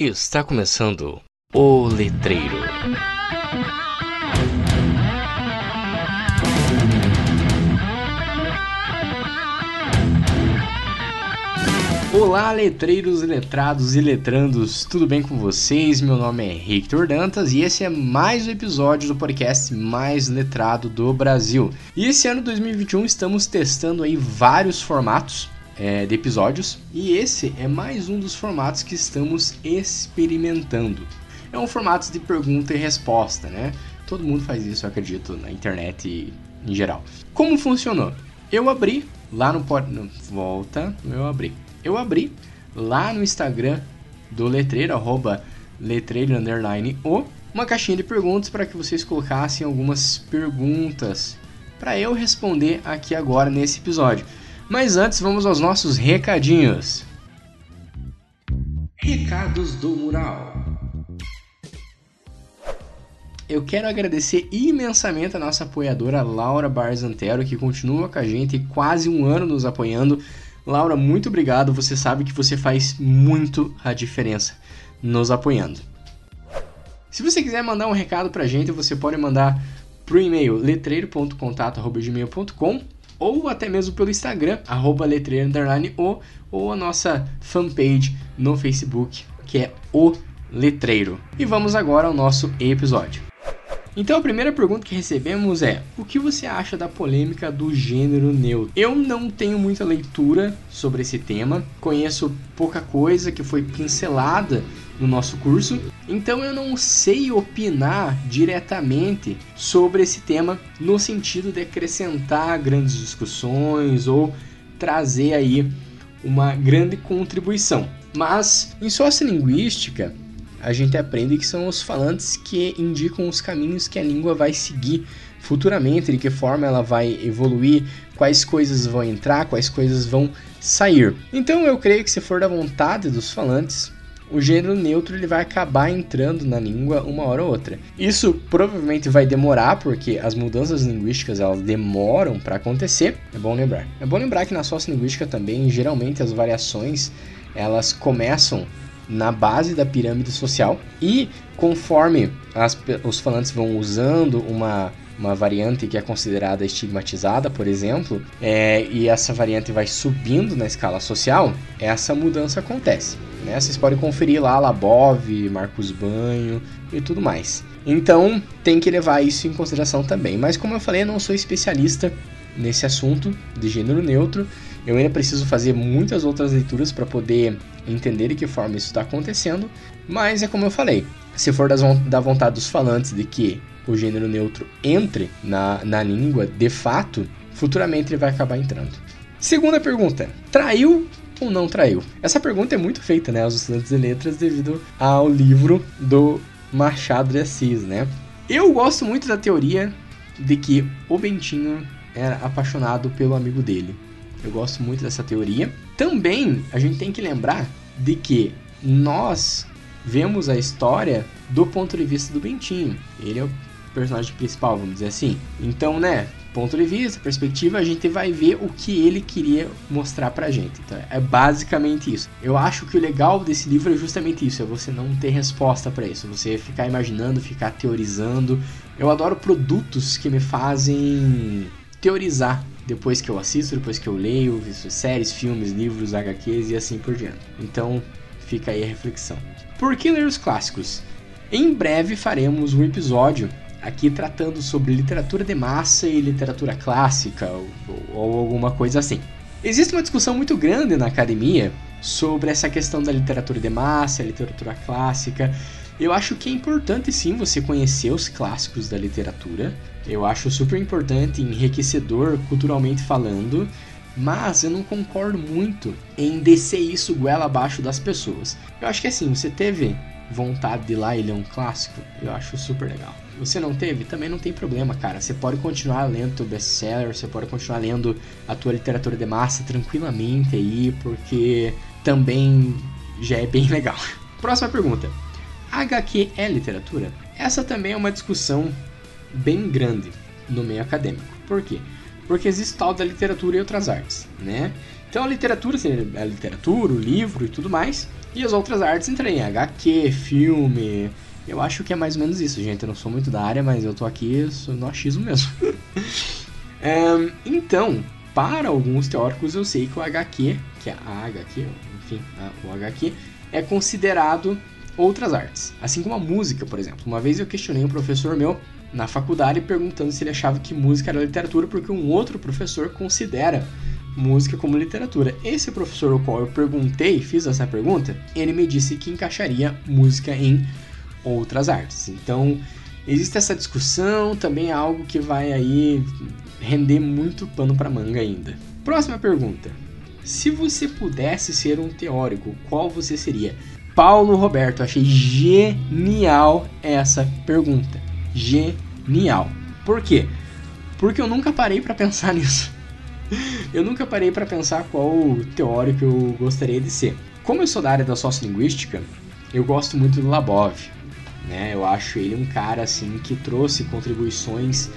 Está começando o Letreiro. Olá, letreiros, letrados e letrandos, tudo bem com vocês? Meu nome é Victor Dantas e esse é mais um episódio do podcast mais letrado do Brasil. E esse ano 2021 estamos testando aí vários formatos é, de episódios e esse é mais um dos formatos que estamos experimentando. É um formato de pergunta e resposta, né? Todo mundo faz isso, eu acredito, na internet em geral. Como funcionou? Eu abri lá no, volta, eu abri. Eu abri lá no Instagram do letreiro arroba letreiro underline o uma caixinha de perguntas para que vocês colocassem algumas perguntas para eu responder aqui agora nesse episódio. Mas antes, vamos aos nossos recadinhos. Recados do Mural. Eu quero agradecer imensamente a nossa apoiadora Laura Barzantero, que continua com a gente quase um ano nos apoiando. Laura, muito obrigado. Você sabe que você faz muito a diferença nos apoiando. Se você quiser mandar um recado pra gente, você pode mandar pro e-mail letreiro.contato.gmail.com ou até mesmo pelo Instagram, arroba letreiro ou a nossa fanpage no Facebook, que é o Letreiro. E vamos agora ao nosso episódio. Então a primeira pergunta que recebemos é: o que você acha da polêmica do gênero neutro? Eu não tenho muita leitura sobre esse tema, conheço pouca coisa que foi pincelada no nosso curso, então eu não sei opinar diretamente sobre esse tema no sentido de acrescentar grandes discussões ou trazer aí uma grande contribuição. Mas em sociolinguística, a gente aprende que são os falantes que indicam os caminhos que a língua vai seguir futuramente, de que forma ela vai evoluir, quais coisas vão entrar, quais coisas vão sair. Então eu creio que se for da vontade dos falantes, o gênero neutro ele vai acabar entrando na língua uma hora ou outra. Isso provavelmente vai demorar porque as mudanças linguísticas elas demoram para acontecer. É bom lembrar. É bom lembrar que na sociolinguística também geralmente as variações elas começam na base da pirâmide social e conforme as, os falantes vão usando uma uma variante que é considerada estigmatizada, por exemplo, é, e essa variante vai subindo na escala social, essa mudança acontece. Né? Vocês podem conferir lá Labov, Marcos Banho e tudo mais. Então tem que levar isso em consideração também. Mas como eu falei, eu não sou especialista nesse assunto de gênero neutro. Eu ainda preciso fazer muitas outras leituras para poder entender de que forma isso está acontecendo. Mas é como eu falei, se for das, da vontade dos falantes de que o gênero neutro entre na, na língua de fato, futuramente ele vai acabar entrando. Segunda pergunta: traiu ou não traiu? Essa pergunta é muito feita né, aos estudantes de letras devido ao livro do Machado de Assis, né? Eu gosto muito da teoria de que o Bentinho era apaixonado pelo amigo dele. Eu gosto muito dessa teoria. Também a gente tem que lembrar de que nós vemos a história do ponto de vista do Bentinho. Ele é o personagem principal, vamos dizer assim. Então, né, ponto de vista, perspectiva, a gente vai ver o que ele queria mostrar pra gente. Então, é basicamente isso. Eu acho que o legal desse livro é justamente isso, é você não ter resposta para isso, você ficar imaginando, ficar teorizando. Eu adoro produtos que me fazem teorizar depois que eu assisto, depois que eu leio, séries, filmes, livros, HQs e assim por diante. Então, fica aí a reflexão. Por que ler os clássicos? Em breve faremos um episódio aqui tratando sobre literatura de massa e literatura clássica ou, ou, alguma coisa assim. Existe uma discussão muito grande na academia sobre essa questão da literatura de massa, literatura clássica. Eu acho que é importante sim você conhecer os clássicos da literatura. Eu acho super importante, enriquecedor culturalmente falando, mas eu não concordo muito em descer isso goela abaixo das pessoas. Eu acho que assim, você teve vontade de lá e ler um clássico, eu acho super legal. Você não teve? Também não tem problema, cara. Você pode continuar lendo o best-seller, você pode continuar lendo a tua literatura de massa tranquilamente aí, porque também já é bem legal. Próxima pergunta. HQ é literatura? Essa também é uma discussão bem grande no meio acadêmico. Por quê? Porque existe tal da literatura e outras artes, né? Então a literatura seria a literatura, o livro e tudo mais. E as outras artes entrariam em HQ, filme. Eu acho que é mais ou menos isso, gente. Eu não sou muito da área, mas eu tô aqui no achismo mesmo. então, para alguns teóricos, eu sei que o HQ, que é a HQ, enfim, o HQ, é considerado outras artes. Assim como a música, por exemplo. Uma vez eu questionei um professor meu na faculdade perguntando se ele achava que música era literatura, porque um outro professor considera música como literatura. Esse professor ao qual eu perguntei, fiz essa pergunta, ele me disse que encaixaria música em outras artes. Então, existe essa discussão, também é algo que vai aí render muito pano para manga ainda. Próxima pergunta. Se você pudesse ser um teórico, qual você seria? Paulo Roberto, achei genial essa pergunta. Genial. Por quê? Porque eu nunca parei para pensar nisso eu nunca parei para pensar qual teórico eu gostaria de ser. Como eu sou da área da sociolinguística, eu gosto muito do Labov. Né? Eu acho ele um cara assim que trouxe contribuições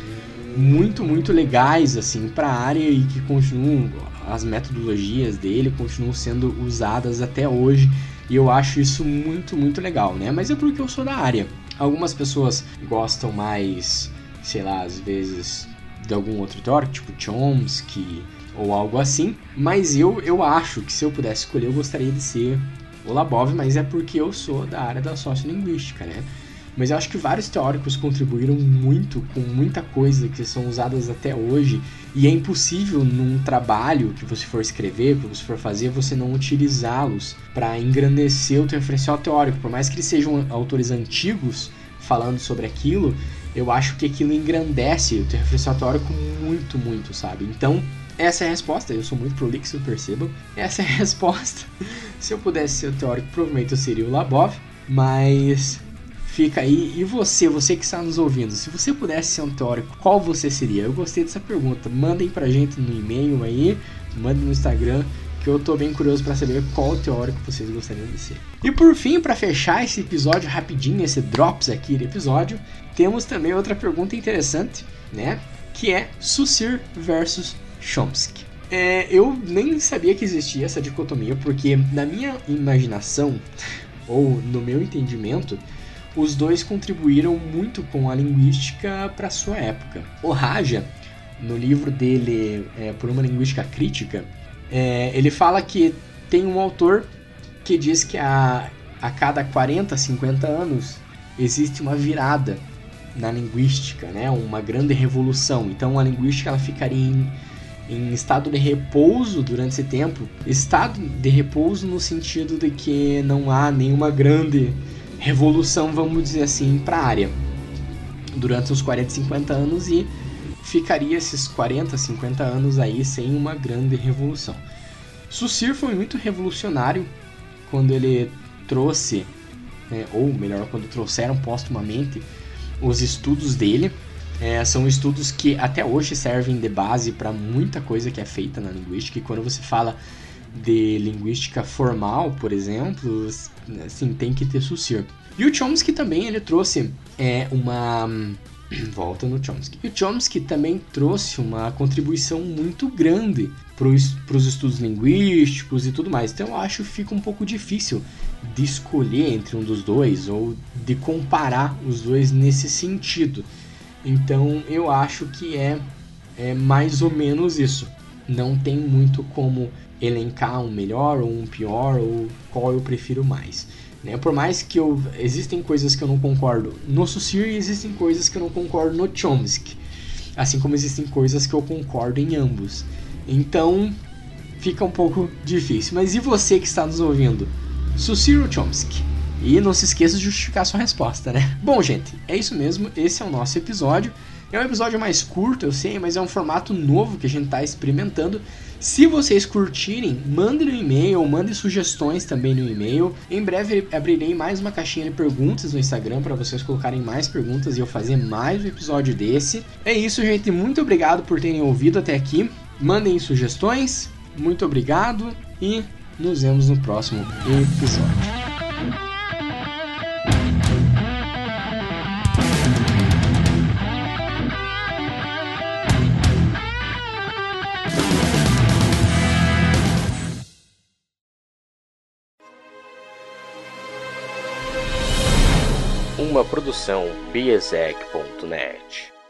muito, muito legais assim para a área e que continuam as metodologias dele continuam sendo usadas até hoje e eu acho isso muito, muito legal, né? Mas é porque eu sou da área. Algumas pessoas gostam mais, sei lá, às vezes de algum outro teórico, tipo Chomsky ou algo assim. Mas eu, eu acho que se eu pudesse escolher, eu gostaria de ser o Labov, mas é porque eu sou da área da sociolinguística, né? Mas eu acho que vários teóricos contribuíram muito com muita coisa que são usadas até hoje e é impossível num trabalho que você for escrever, que você for fazer, você não utilizá-los para engrandecer o teu referencial teórico, por mais que eles sejam autores antigos falando sobre aquilo, eu acho que aquilo engrandece o teu referencial teórico muito, muito, sabe? Então, essa é a resposta. Eu sou muito prolixo, percebam. Essa é a resposta. Se eu pudesse ser o teórico, provavelmente eu seria o Labov, mas fica aí. E você, você que está nos ouvindo, se você pudesse ser um teórico, qual você seria? Eu gostei dessa pergunta. Mandem pra gente no e-mail aí, mandem no Instagram que eu tô bem curioso para saber qual teórico vocês gostariam de ser. E por fim, para fechar esse episódio rapidinho, esse drops aqui do episódio, temos também outra pergunta interessante, né? Que é Saussure versus Chomsky. É, eu nem sabia que existia essa dicotomia, porque na minha imaginação, ou no meu entendimento, os dois contribuíram muito com a linguística para sua época. O Raja, no livro dele é, Por uma Linguística Crítica, é, ele fala que tem um autor que diz que a, a cada 40, 50 anos existe uma virada na linguística, né? uma grande revolução. Então a linguística ela ficaria em, em estado de repouso durante esse tempo. Estado de repouso no sentido de que não há nenhuma grande revolução, vamos dizer assim, para a área durante os 40, 50 anos e ficaria esses 40, 50 anos aí sem uma grande revolução. Sucir foi muito revolucionário quando ele trouxe, né, ou melhor, quando trouxeram postumamente os estudos dele. É, são estudos que até hoje servem de base para muita coisa que é feita na linguística. E quando você fala de linguística formal, por exemplo, assim, tem que ter Saussure. E o Chomsky também ele trouxe é, uma volta no Chomsky. E o Chomsky também trouxe uma contribuição muito grande para os estudos linguísticos e tudo mais. Então eu acho que fica um pouco difícil de escolher entre um dos dois ou de comparar os dois nesse sentido. Então eu acho que é, é mais ou menos isso. Não tem muito como elencar um melhor ou um pior ou qual eu prefiro mais. Né? Por mais que eu existem coisas que eu não concordo no Saussure e existem coisas que eu não concordo no Chomsky, assim como existem coisas que eu concordo em ambos. Então fica um pouco difícil. Mas e você que está nos ouvindo? Saussure ou Chomsky? E não se esqueça de justificar sua resposta, né? Bom, gente, é isso mesmo. Esse é o nosso episódio. É um episódio mais curto, eu sei, mas é um formato novo que a gente está experimentando. Se vocês curtirem, mandem no e-mail, mandem sugestões também no e-mail. Em breve abrirei mais uma caixinha de perguntas no Instagram para vocês colocarem mais perguntas e eu fazer mais um episódio desse. É isso, gente. Muito obrigado por terem ouvido até aqui. Mandem sugestões. Muito obrigado e nos vemos no próximo episódio. Produção biesec.net.